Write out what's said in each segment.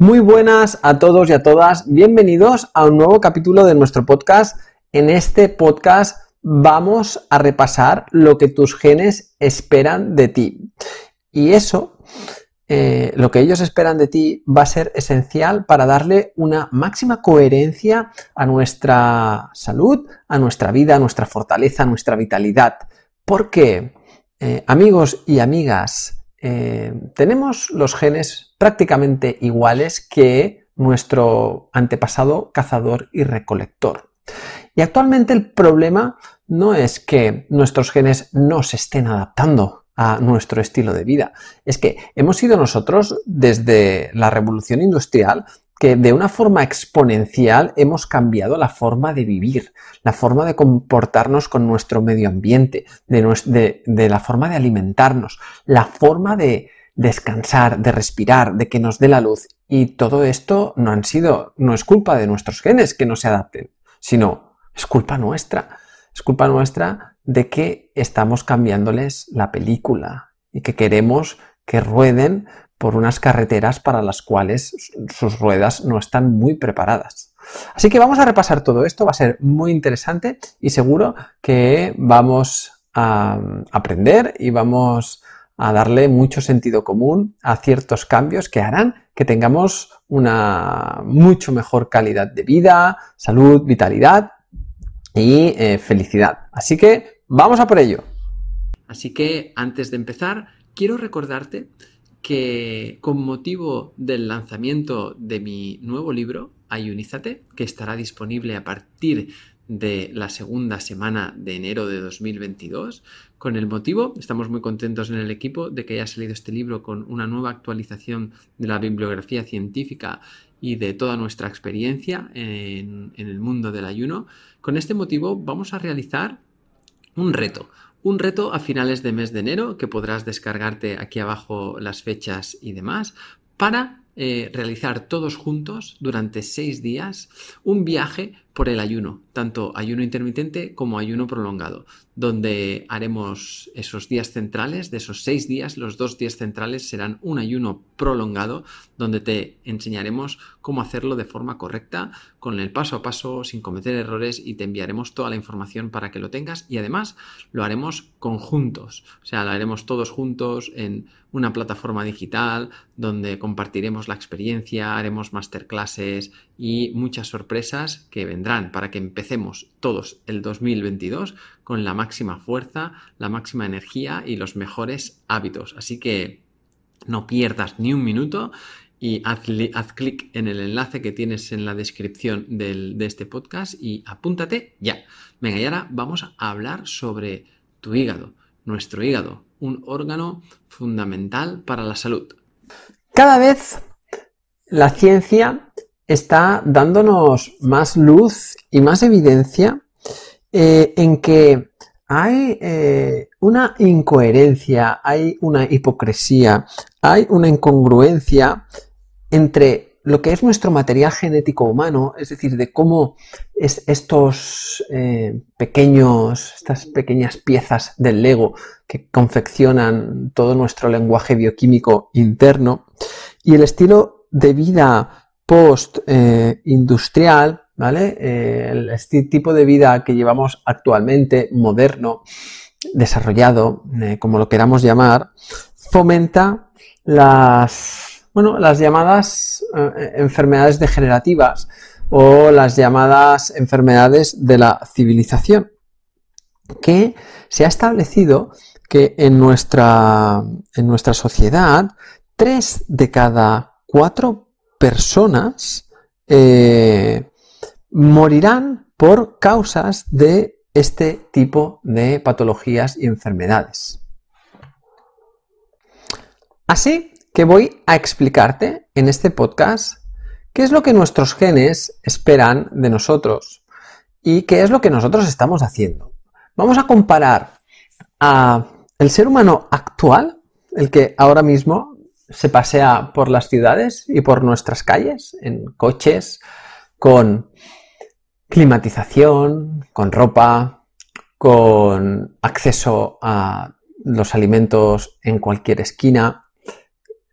Muy buenas a todos y a todas. Bienvenidos a un nuevo capítulo de nuestro podcast. En este podcast vamos a repasar lo que tus genes esperan de ti. Y eso, eh, lo que ellos esperan de ti, va a ser esencial para darle una máxima coherencia a nuestra salud, a nuestra vida, a nuestra fortaleza, a nuestra vitalidad. Porque, eh, amigos y amigas, eh, tenemos los genes prácticamente iguales que nuestro antepasado cazador y recolector. Y actualmente el problema no es que nuestros genes no se estén adaptando a nuestro estilo de vida, es que hemos sido nosotros desde la revolución industrial que de una forma exponencial hemos cambiado la forma de vivir, la forma de comportarnos con nuestro medio ambiente, de, la forma de alimentarnos, la forma de descansar, de respirar, de que nos dé la luz. Y todo esto no han sido, no es culpa de nuestros genes que no se adapten, sino es culpa nuestra. Es culpa nuestra de que estamos cambiándoles la película y que queremos que rueden por unas carreteras para las cuales sus ruedas no están muy preparadas. Así que vamos a repasar todo esto, va a ser muy interesante y seguro que vamos a aprender y vamos a darle mucho sentido común a ciertos cambios que harán que tengamos una mucho mejor calidad de vida, salud, vitalidad y eh, felicidad. Así que vamos a por ello. Así que antes de empezar, quiero recordarte que con motivo del lanzamiento de mi nuevo libro, Ayunízate, que estará disponible a partir de la segunda semana de enero de 2022. Con el motivo, estamos muy contentos en el equipo de que haya salido este libro con una nueva actualización de la bibliografía científica y de toda nuestra experiencia en, en el mundo del ayuno. Con este motivo vamos a realizar un reto, un reto a finales de mes de enero que podrás descargarte aquí abajo las fechas y demás para eh, realizar todos juntos durante seis días un viaje por el ayuno, tanto ayuno intermitente como ayuno prolongado, donde haremos esos días centrales, de esos seis días, los dos días centrales serán un ayuno prolongado, donde te enseñaremos cómo hacerlo de forma correcta, con el paso a paso, sin cometer errores y te enviaremos toda la información para que lo tengas. Y además lo haremos conjuntos, o sea, lo haremos todos juntos en una plataforma digital donde compartiremos la experiencia, haremos masterclasses y muchas sorpresas que vendrán para que empecemos todos el 2022 con la máxima fuerza, la máxima energía y los mejores hábitos. Así que no pierdas ni un minuto y haz, clic en el enlace que tienes en la descripción de este podcast y apúntate ya. Venga, y ahora vamos a hablar sobre tu hígado, nuestro hígado, un órgano fundamental para la salud. Cada vez la ciencia está dándonos más luz y más evidencia eh, en que hay eh, una incoherencia, hay una hipocresía, hay una incongruencia entre lo que es nuestro material genético humano, es decir, de cómo estos eh, pequeños, estas pequeñas piezas del Lego que confeccionan todo nuestro lenguaje bioquímico interno, y el estilo de vida post-industrial, eh, ¿vale? Eh, este tipo de vida que llevamos actualmente, moderno, desarrollado, eh, como lo queramos llamar, fomenta las, bueno, las llamadas enfermedades degenerativas o las llamadas enfermedades de la civilización, que se ha establecido que en nuestra, en nuestra sociedad, tres de cada cuatro personas eh, morirán por causas de este tipo de patologías y enfermedades. Así que voy a explicarte en este podcast qué es lo que nuestros genes esperan de nosotros y qué es lo que nosotros estamos haciendo. Vamos a comparar a el ser humano actual, el que ahora mismo se pasea por las ciudades y por nuestras calles en coches, con climatización, con ropa, con acceso a los alimentos en cualquier esquina,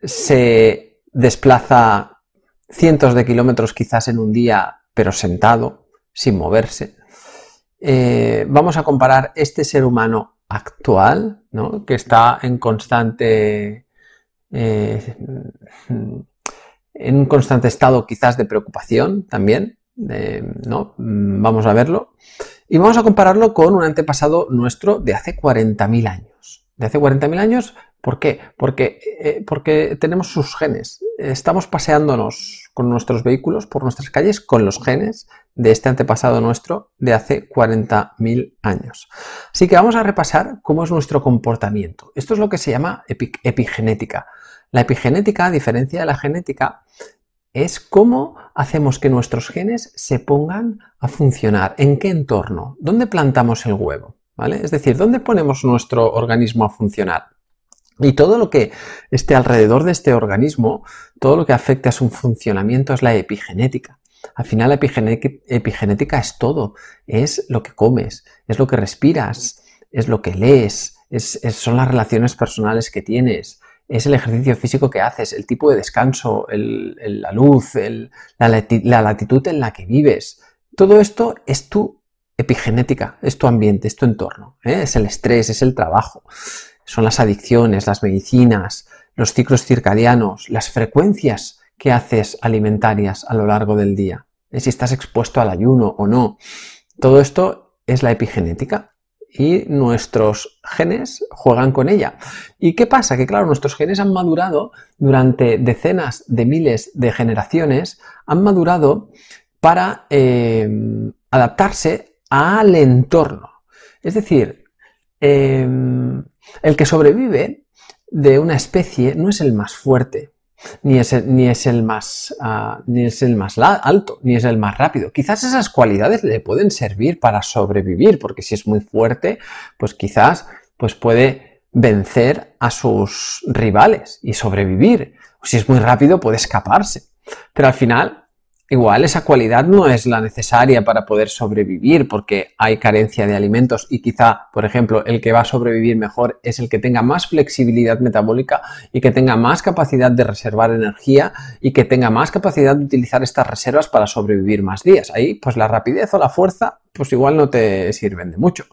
se desplaza cientos de kilómetros quizás en un día, pero sentado, sin moverse. Eh, vamos a comparar este ser humano actual, ¿no? que está en constante, eh, en un constante estado quizás de preocupación también, ¿no? Vamos a verlo. Y vamos a compararlo con un antepasado nuestro de hace 40.000 años. De hace 40.000 años, ¿por qué? Porque, eh, porque tenemos sus genes. Estamos paseándonos con nuestros vehículos por nuestras calles con los genes de este antepasado nuestro de hace 40.000 años. Así que vamos a repasar cómo es nuestro comportamiento. Esto es lo que se llama epigenética. La epigenética, a diferencia de la genética, es cómo hacemos que nuestros genes se pongan a funcionar. ¿En qué entorno? ¿Dónde plantamos el huevo? ¿Vale? Es decir, ¿dónde ponemos nuestro organismo a funcionar? Y todo lo que esté alrededor de este organismo, todo lo que afecte a su funcionamiento es la epigenética. Al final la epigenética, es todo, es lo que comes, es lo que respiras, es lo que lees, son las relaciones personales que tienes, es el ejercicio físico que haces, el tipo de descanso, la luz, la, latitud en la que vives. Todo esto es tu epigenética, es tu ambiente, es tu entorno, ¿eh? es el estrés, es el trabajo, son las adicciones, las medicinas, los ciclos circadianos, las frecuencias que haces alimentarias a lo largo del día, si estás expuesto al ayuno o no. Todo esto es la epigenética y nuestros genes juegan con ella. ¿Y qué pasa? Que claro, nuestros genes han madurado durante decenas de miles de generaciones, han madurado para eh, adaptarse al entorno. Es decir, eh, el que sobrevive de una especie no es el más fuerte, ni es el, ni es el más, ah, ni es el más alto, ni es el más rápido. Quizás esas cualidades le pueden servir para sobrevivir, porque si es muy fuerte, pues quizás pues puede vencer a sus rivales y sobrevivir. O si es muy rápido, puede escaparse. Pero al final, Igual esa cualidad no es la necesaria para poder sobrevivir porque hay carencia de alimentos y quizá, por ejemplo, el que va a sobrevivir mejor es el que tenga más flexibilidad metabólica y que tenga más capacidad de reservar energía y que tenga más capacidad de utilizar estas reservas para sobrevivir más días. Ahí, pues la rapidez o la fuerza, pues igual no te sirven de mucho.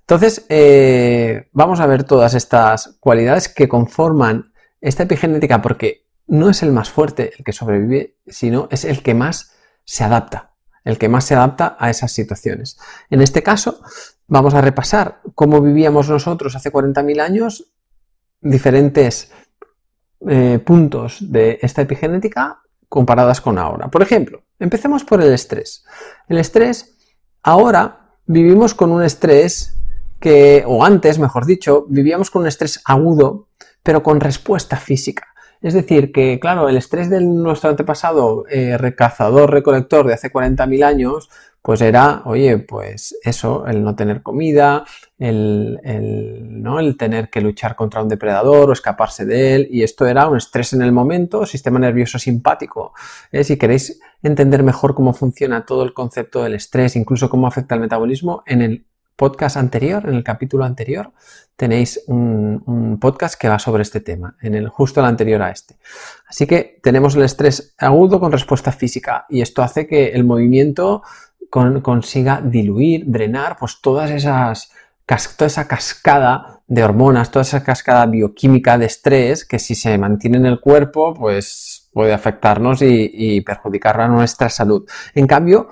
Entonces, eh, vamos a ver todas estas cualidades que conforman esta epigenética porque no es el más fuerte el que sobrevive, sino es el que más se adapta, el que más se adapta a esas situaciones. En este caso, vamos a repasar cómo vivíamos nosotros hace 40.000 años, diferentes eh, puntos de esta epigenética comparadas con ahora. Por ejemplo, empecemos por el estrés. El estrés, ahora vivimos con un estrés que, o antes, mejor dicho, vivíamos con un estrés agudo, pero con respuesta física. Es decir, que claro, el estrés de nuestro antepasado eh, recazador, recolector de hace 40.000 años, pues era, oye, pues eso, el no tener comida, el, ¿no? el tener que luchar contra un depredador o escaparse de él, y esto era un estrés en el momento, sistema nervioso simpático. ¿eh? Si queréis entender mejor cómo funciona todo el concepto del estrés, incluso cómo afecta al metabolismo, en el podcast anterior, en el capítulo anterior, tenéis un, podcast que va sobre este tema, en el justo el anterior a este. Así que tenemos el estrés agudo con respuesta física y esto hace que el movimiento consiga diluir, drenar, pues todas esas toda esa cascada de hormonas, toda esa cascada bioquímica de estrés que si se mantiene en el cuerpo, pues puede afectarnos y, y perjudicar a nuestra salud. En cambio,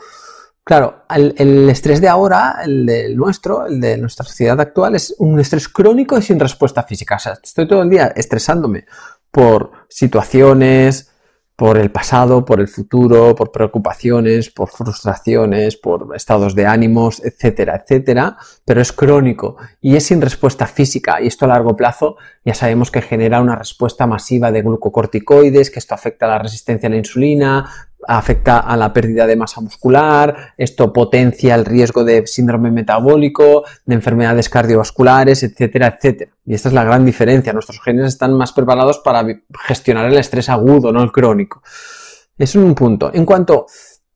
Claro, el, estrés de ahora, el de nuestro, el de nuestra sociedad actual, es un estrés crónico y sin respuesta física. O sea, estoy todo el día estresándome por situaciones, por el pasado, por el futuro, por preocupaciones, por frustraciones, por estados de ánimos, etcétera, etcétera, pero es crónico y es sin respuesta física y esto a largo plazo ya sabemos que genera una respuesta masiva de glucocorticoides, que esto afecta a la resistencia a la insulina, afecta a la pérdida de masa muscular, esto potencia el riesgo de síndrome metabólico, de enfermedades cardiovasculares, etcétera, etcétera. Y esta es la gran diferencia. Nuestros genes están más preparados para gestionar el estrés agudo, no el crónico. Es un punto. En cuanto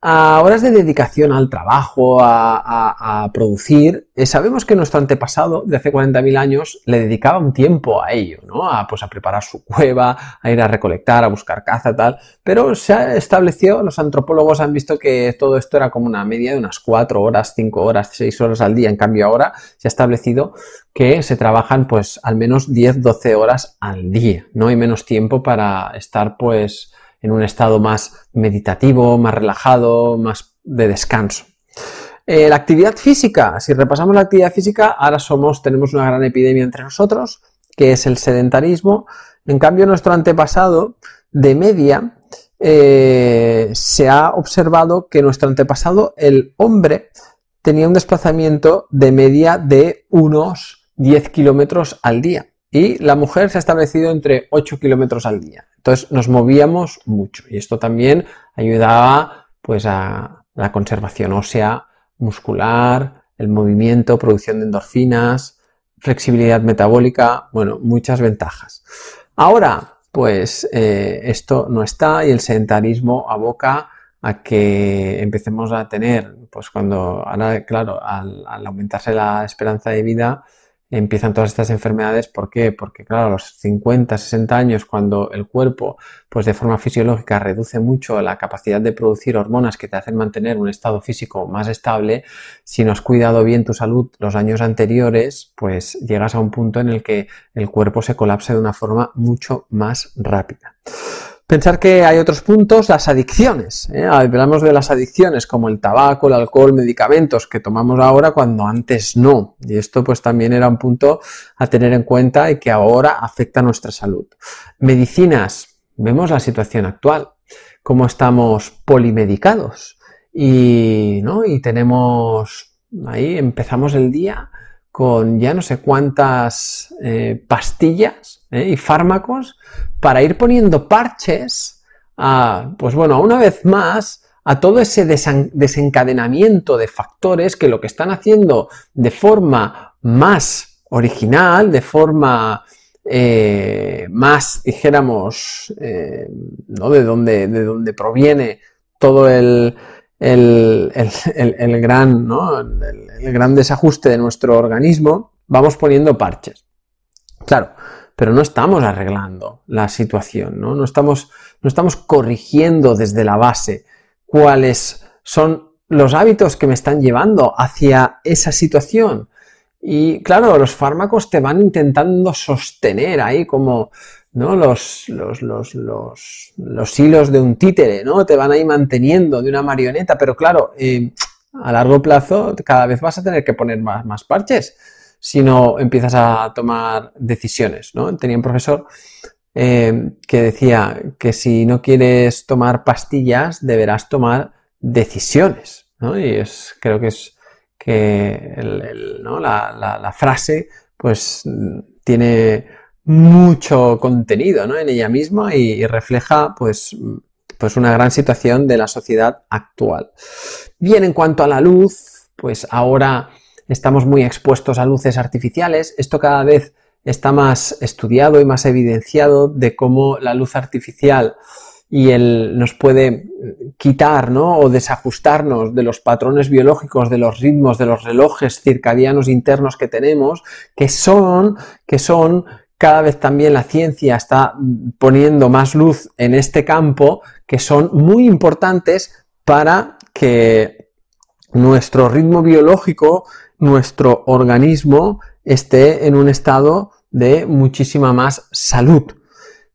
a horas de dedicación al trabajo, a, producir, eh, sabemos que nuestro antepasado de hace 40.000 años le dedicaba un tiempo a ello, ¿no? A, pues, a preparar su cueva, a ir a recolectar, a buscar caza, tal. Pero se ha establecido, los antropólogos han visto que todo esto era como una media de unas 4 horas, 5 horas, 6 horas al día. En cambio, ahora se ha establecido que se trabajan pues al menos 10, 12 horas al día, ¿no? Hay menos tiempo para estar pues en un estado más meditativo, más relajado, más de descanso. Eh, la actividad física, si repasamos la actividad física, ahora somos, tenemos una gran epidemia entre nosotros, que es el sedentarismo. En cambio, nuestro antepasado, de media, eh, se ha observado que nuestro antepasado, el hombre, tenía un desplazamiento de media de unos 10 kilómetros al día. Y la mujer se ha establecido entre 8 kilómetros al día. Entonces nos movíamos mucho y esto también ayudaba pues a la conservación ósea, muscular, el movimiento, producción de endorfinas, flexibilidad metabólica, bueno, muchas ventajas. Ahora, pues eh, esto no está y el sedentarismo aboca a que empecemos a tener, pues cuando, ahora, claro, al aumentarse la esperanza de vida, empiezan todas estas enfermedades. ¿Por qué? Porque, claro, a los 50, 60 años, cuando el cuerpo, pues de forma fisiológica, reduce mucho la capacidad de producir hormonas que te hacen mantener un estado físico más estable, si no has cuidado bien tu salud los años anteriores, pues llegas a un punto en el que el cuerpo se colapsa de una forma mucho más rápida. Pensar que hay otros puntos, las adicciones. ¿eh? Hablamos de las adicciones como el tabaco, el alcohol, medicamentos que tomamos ahora cuando antes no. Y esto pues también era un punto a tener en cuenta y que ahora afecta a nuestra salud. Medicinas. Vemos la situación actual, cómo estamos polimedicados y, ¿no? y tenemos ahí, empezamos el día con ya no sé cuántas eh, pastillas ¿eh? y fármacos para ir poniendo parches a, pues bueno, una vez más, a todo ese desencadenamiento de factores que lo que están haciendo de forma más original, de forma eh, más, dijéramos, ¿no? de, donde, de donde proviene todo el, el, gran, ¿no? el, gran desajuste de nuestro organismo, vamos poniendo parches. Claro, pero no estamos arreglando la situación, ¿no? No estamos, no estamos corrigiendo desde la base cuáles son los hábitos que me están llevando hacia esa situación. Y claro, los fármacos te van intentando sostener ahí como ¿no? Los, los, los, los, hilos de un títere, ¿no? Te van ahí manteniendo de una marioneta, pero claro, eh, a largo plazo cada vez vas a tener que poner más, más parches si no empiezas a tomar decisiones, ¿no? Tenía un profesor eh, que decía que si no quieres tomar pastillas, deberás tomar decisiones, ¿no? Y es, creo que es que la, la, la frase, pues, tiene mucho contenido en ella misma y, refleja pues, pues una gran situación de la sociedad actual. Bien, en cuanto a la luz, pues ahora estamos muy expuestos a luces artificiales. Esto cada vez está más estudiado y más evidenciado de cómo la luz artificial y el, nos puede quitar ¿no? o desajustarnos de los patrones biológicos, de los ritmos, de los relojes circadianos internos que tenemos, que son, que son cada vez también la ciencia está poniendo más luz en este campo que son muy importantes para que nuestro ritmo biológico, nuestro organismo esté en un estado de muchísima más salud.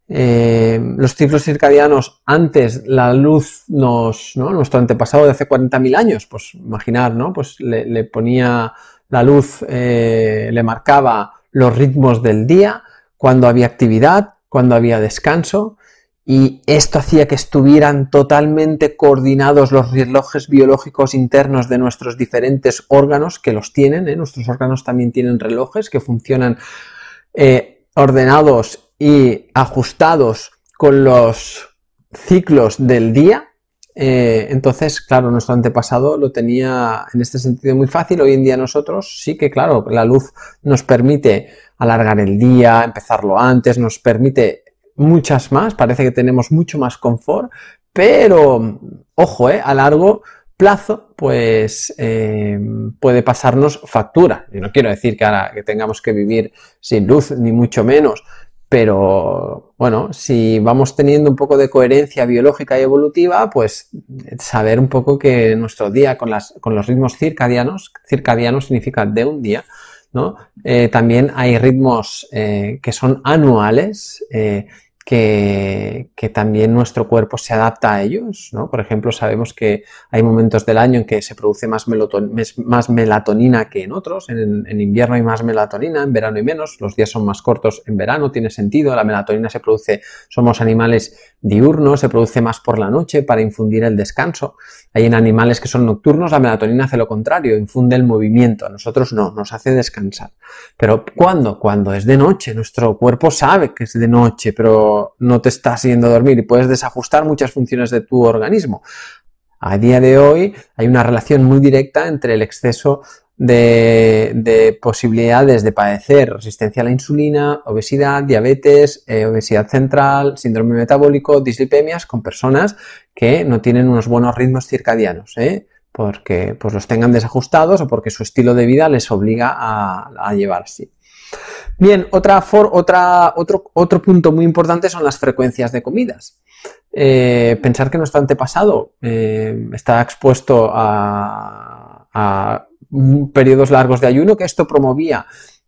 Eh, los ciclos circadianos, antes la luz nos, ¿no? nuestro antepasado de hace 40.000 años, pues imaginar, ¿no? Pues le, ponía la luz, eh, le marcaba los ritmos del día, cuando había actividad, cuando había descanso, y esto hacía que estuvieran totalmente coordinados los relojes biológicos internos de nuestros diferentes órganos, que los tienen, ¿eh? nuestros órganos también tienen relojes que funcionan eh, ordenados y ajustados con los ciclos del día. Eh, entonces, claro, nuestro antepasado lo tenía en este sentido muy fácil. Hoy en día nosotros sí que, claro, la luz nos permite alargar el día, empezarlo antes, nos permite muchas más, parece que tenemos mucho más confort, pero, ojo, eh, a largo plazo, pues eh, puede pasarnos factura. Y no quiero decir que ahora que tengamos que vivir sin luz, ni mucho menos, pero bueno, si vamos teniendo un poco de coherencia biológica y evolutiva, pues saber un poco que nuestro día con, las, con los ritmos circadianos, circadianos significa de un día, ¿no? Eh, también hay ritmos eh, que son anuales, eh, que, también nuestro cuerpo se adapta a ellos, ¿no? Por ejemplo, sabemos que hay momentos del año en que se produce más, melatonina que en otros, en, en, invierno hay más melatonina, en verano hay menos, los días son más cortos en verano, tiene sentido, la melatonina se produce, somos animales diurnos, se produce más por la noche para infundir el descanso. Hay en animales que son nocturnos, la melatonina hace lo contrario, infunde el movimiento, a nosotros no, nos hace descansar. Pero ¿cuándo? Cuando es de noche, nuestro cuerpo sabe que es de noche, pero no te estás yendo a dormir y puedes desajustar muchas funciones de tu organismo. A día de hoy hay una relación muy directa entre el exceso de, posibilidades de padecer resistencia a la insulina, obesidad, diabetes, eh, obesidad central, síndrome metabólico, dislipemias con personas que no tienen unos buenos ritmos circadianos, ¿eh? porque pues, los tengan desajustados o porque su estilo de vida les obliga a, llevar así. Bien, otra otra, otro, otro punto muy importante son las frecuencias de comidas. Eh, pensar que nuestro antepasado está expuesto a, periodos largos de ayuno, que esto promovía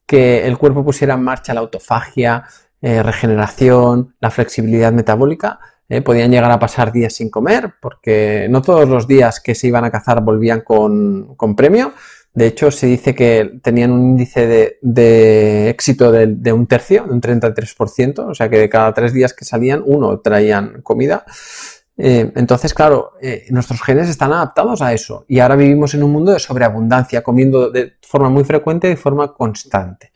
que el cuerpo pusiera en marcha la autofagia, eh, regeneración, la flexibilidad metabólica. Eh, podían llegar a pasar días sin comer, porque no todos los días que se iban a cazar volvían con, premio. De hecho, se dice que tenían un índice de, éxito de, un tercio, de un 33%, o sea que de cada tres días que salían, uno traían comida. Eh, entonces, claro, eh, nuestros genes están adaptados a eso y ahora vivimos en un mundo de sobreabundancia, comiendo de forma muy frecuente y de forma constante.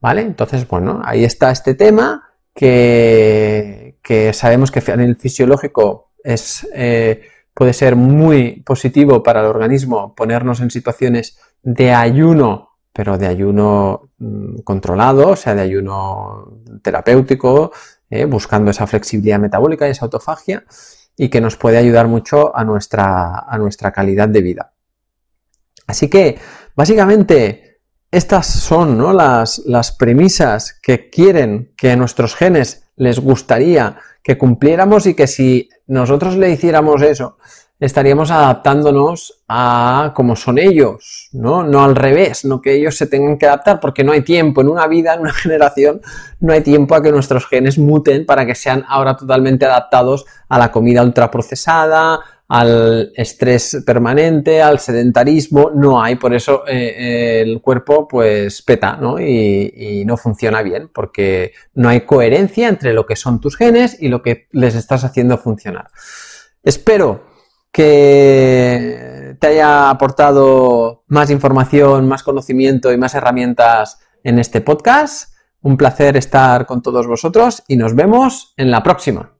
¿Vale? Entonces, bueno, ahí está este tema que, sabemos que a nivel fisiológico es, eh, puede ser muy positivo para el organismo ponernos en situaciones de ayuno, pero de ayuno mm, controlado, o sea, de ayuno terapéutico, buscando esa flexibilidad metabólica y esa autofagia y que nos puede ayudar mucho a nuestra, a nuestra calidad de vida. Así que, básicamente, estas son ¿no? las, las premisas que quieren que nuestros genes les gustaría que cumpliéramos y que si nosotros le hiciéramos eso, estaríamos adaptándonos a como son ellos, ¿no? No al revés, no que ellos se tengan que adaptar, porque no hay tiempo en una vida, en una generación, no hay tiempo a que nuestros genes muten para que sean ahora totalmente adaptados a la comida ultraprocesada, al estrés permanente, al sedentarismo, no hay, por eso eh, eh, el cuerpo pues peta, ¿no? Y, y, no funciona bien, porque no hay coherencia entre lo que son tus genes y lo que les estás haciendo funcionar. Espero que te haya aportado más información, más conocimiento y más herramientas en este podcast. Un placer estar con todos vosotros y nos vemos en la próxima.